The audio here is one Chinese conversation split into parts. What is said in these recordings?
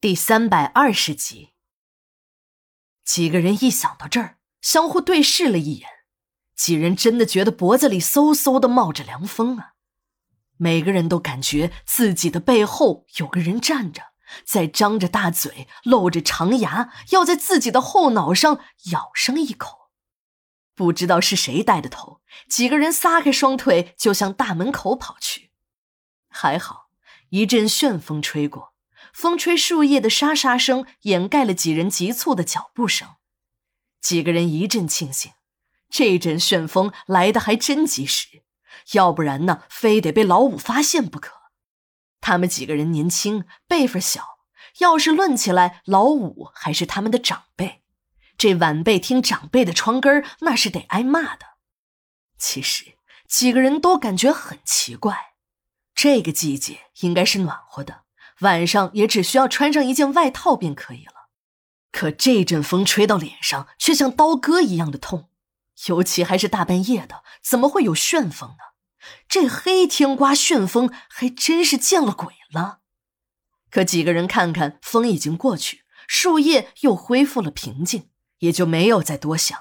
第三百二十集，几个人一想到这儿，相互对视了一眼，几人真的觉得脖子里嗖嗖的冒着凉风啊！每个人都感觉自己的背后有个人站着，在张着大嘴，露着长牙，要在自己的后脑上咬上一口。不知道是谁带的头，几个人撒开双腿就向大门口跑去。还好，一阵旋风吹过。风吹树叶的沙沙声掩盖了几人急促的脚步声，几个人一阵庆幸，这阵旋风来的还真及时，要不然呢，非得被老五发现不可。他们几个人年轻，辈分小，要是论起来，老五还是他们的长辈，这晚辈听长辈的窗根那是得挨骂的。其实几个人都感觉很奇怪，这个季节应该是暖和的。晚上也只需要穿上一件外套便可以了，可这阵风吹到脸上却像刀割一样的痛，尤其还是大半夜的，怎么会有旋风呢？这黑天刮旋风还真是见了鬼了。可几个人看看风已经过去，树叶又恢复了平静，也就没有再多想。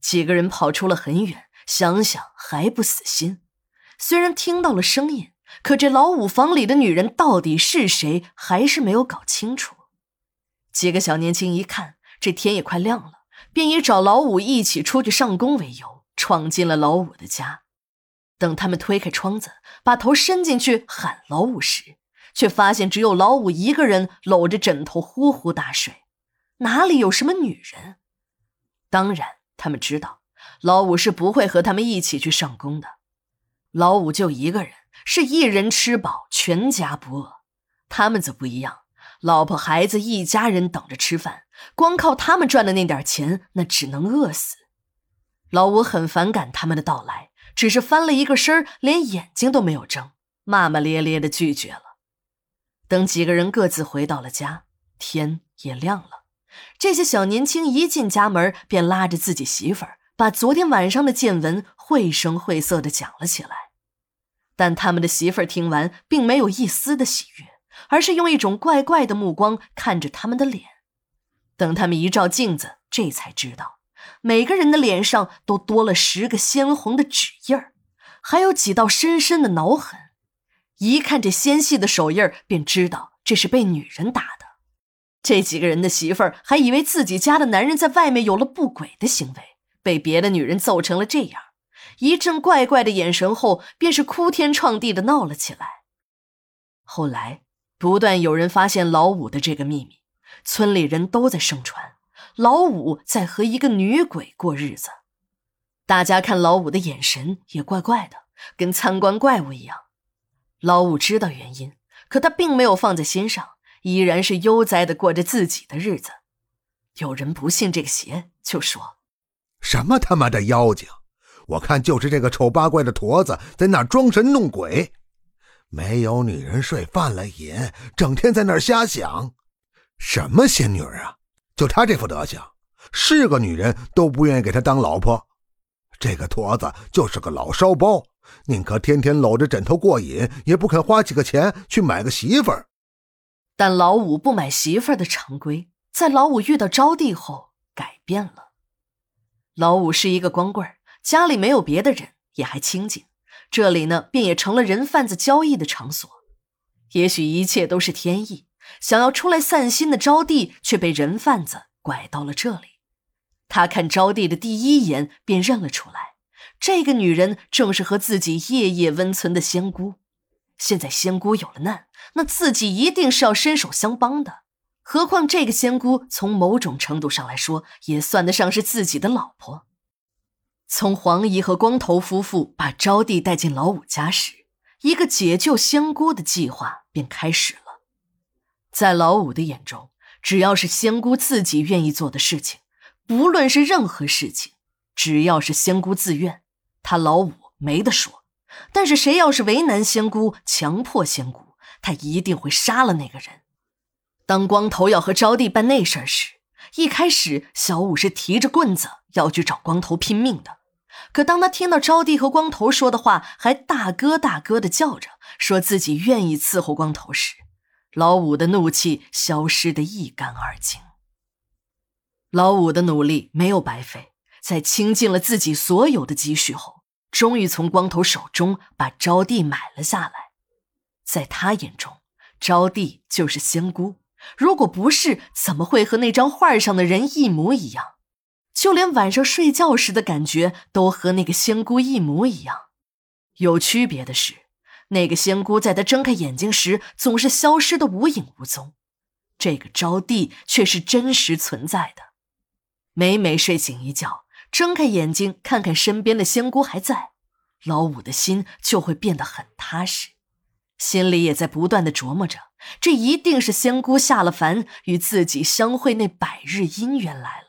几个人跑出了很远，想想还不死心，虽然听到了声音。可这老五房里的女人到底是谁，还是没有搞清楚。几个小年轻一看这天也快亮了，便以找老五一起出去上工为由，闯进了老五的家。等他们推开窗子，把头伸进去喊老五时，却发现只有老五一个人搂着枕头呼呼大睡，哪里有什么女人？当然，他们知道老五是不会和他们一起去上工的。老五就一个人。是一人吃饱，全家不饿。他们则不一样，老婆孩子一家人等着吃饭，光靠他们赚的那点钱，那只能饿死。老五很反感他们的到来，只是翻了一个身连眼睛都没有睁，骂骂咧咧的拒绝了。等几个人各自回到了家，天也亮了。这些小年轻一进家门，便拉着自己媳妇儿，把昨天晚上的见闻绘声绘色的讲了起来。但他们的媳妇儿听完，并没有一丝的喜悦，而是用一种怪怪的目光看着他们的脸。等他们一照镜子，这才知道，每个人的脸上都多了十个鲜红的指印儿，还有几道深深的挠痕。一看这纤细的手印儿，便知道这是被女人打的。这几个人的媳妇儿还以为自己家的男人在外面有了不轨的行为，被别的女人揍成了这样。一阵怪怪的眼神后，便是哭天创地的闹了起来。后来，不断有人发现老五的这个秘密，村里人都在盛传老五在和一个女鬼过日子。大家看老五的眼神也怪怪的，跟参观怪物一样。老五知道原因，可他并没有放在心上，依然是悠哉的过着自己的日子。有人不信这个邪，就说：“什么他妈的妖精！”我看就是这个丑八怪的驼子在那装神弄鬼，没有女人睡，犯了瘾，整天在那儿瞎想。什么仙女啊？就他这副德行，是个女人都不愿意给他当老婆。这个驼子就是个老烧包，宁可天天搂着枕头过瘾，也不肯花几个钱去买个媳妇儿。但老五不买媳妇儿的常规，在老五遇到招娣后改变了。老五是一个光棍儿。家里没有别的人，也还清静，这里呢，便也成了人贩子交易的场所。也许一切都是天意，想要出来散心的招娣却被人贩子拐到了这里。他看招娣的第一眼便认了出来，这个女人正是和自己夜夜温存的仙姑。现在仙姑有了难，那自己一定是要伸手相帮的。何况这个仙姑从某种程度上来说，也算得上是自己的老婆。从黄姨和光头夫妇把招娣带进老五家时，一个解救仙姑的计划便开始了。在老五的眼中，只要是仙姑自己愿意做的事情，不论是任何事情，只要是仙姑自愿，他老五没得说。但是谁要是为难仙姑，强迫仙姑，他一定会杀了那个人。当光头要和招娣办那事儿时，一开始，小五是提着棍子要去找光头拼命的。可当他听到招娣和光头说的话，还大哥大哥的叫着，说自己愿意伺候光头时，老五的怒气消失得一干二净。老五的努力没有白费，在倾尽了自己所有的积蓄后，终于从光头手中把招娣买了下来。在他眼中，招娣就是仙姑。如果不是，怎么会和那张画上的人一模一样？就连晚上睡觉时的感觉都和那个仙姑一模一样。有区别的是，那个仙姑在她睁开眼睛时总是消失的无影无踪，这个招娣却是真实存在的。每每睡醒一觉，睁开眼睛看看身边的仙姑还在，老五的心就会变得很踏实，心里也在不断的琢磨着：这一定是仙姑下了凡与自己相会那百日姻缘来了。